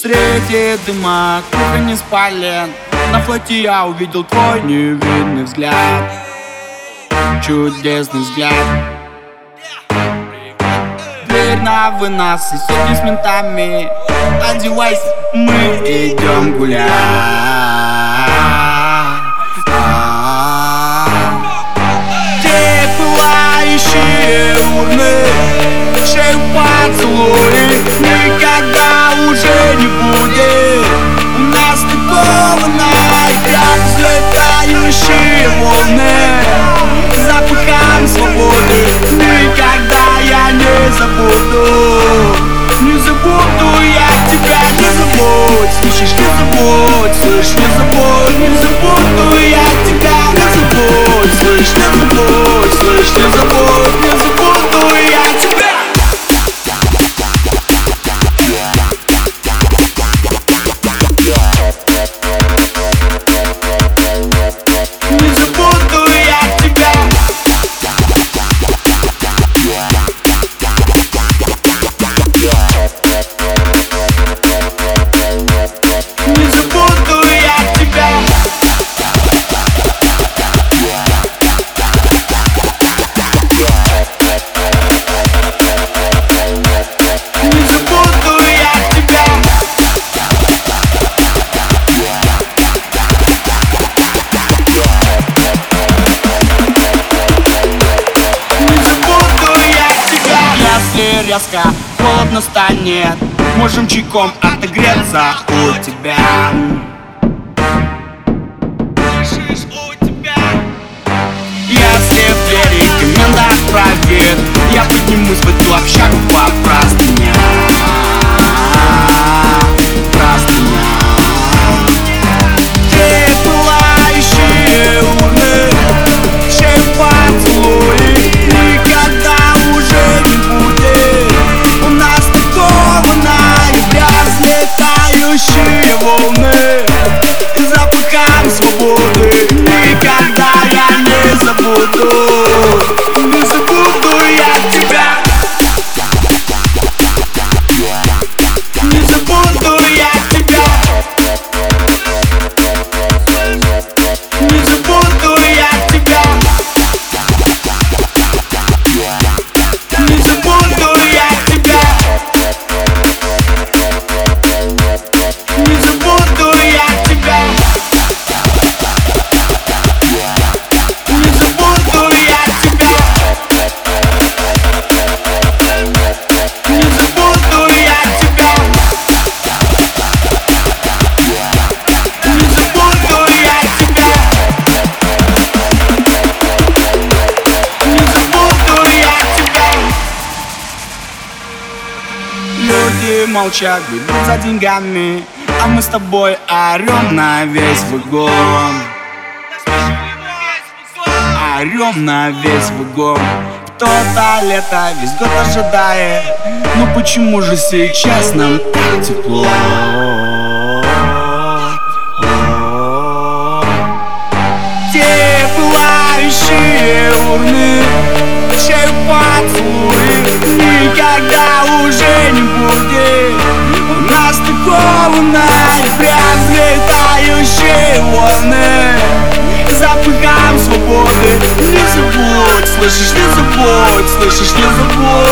Среди дыма кухонь из полен. На флоте я увидел твой невинный взгляд. Чудесный взгляд. Дверь на вынос и сотни с ментами. Одевайся, мы идем гулять Резко холодно станет. Можем чайком отогреться у тебя. Если в двери комендант проверит Я поднимусь в эту общагу по Простыням Люди молчат, бегут за деньгами. А мы с тобой орем на весь вагон. Орем на весь вагон. Кто-то лето весь год ожидает. Ну почему же сейчас нам так тепло? Слышишь, не забудь Слышишь, не забудь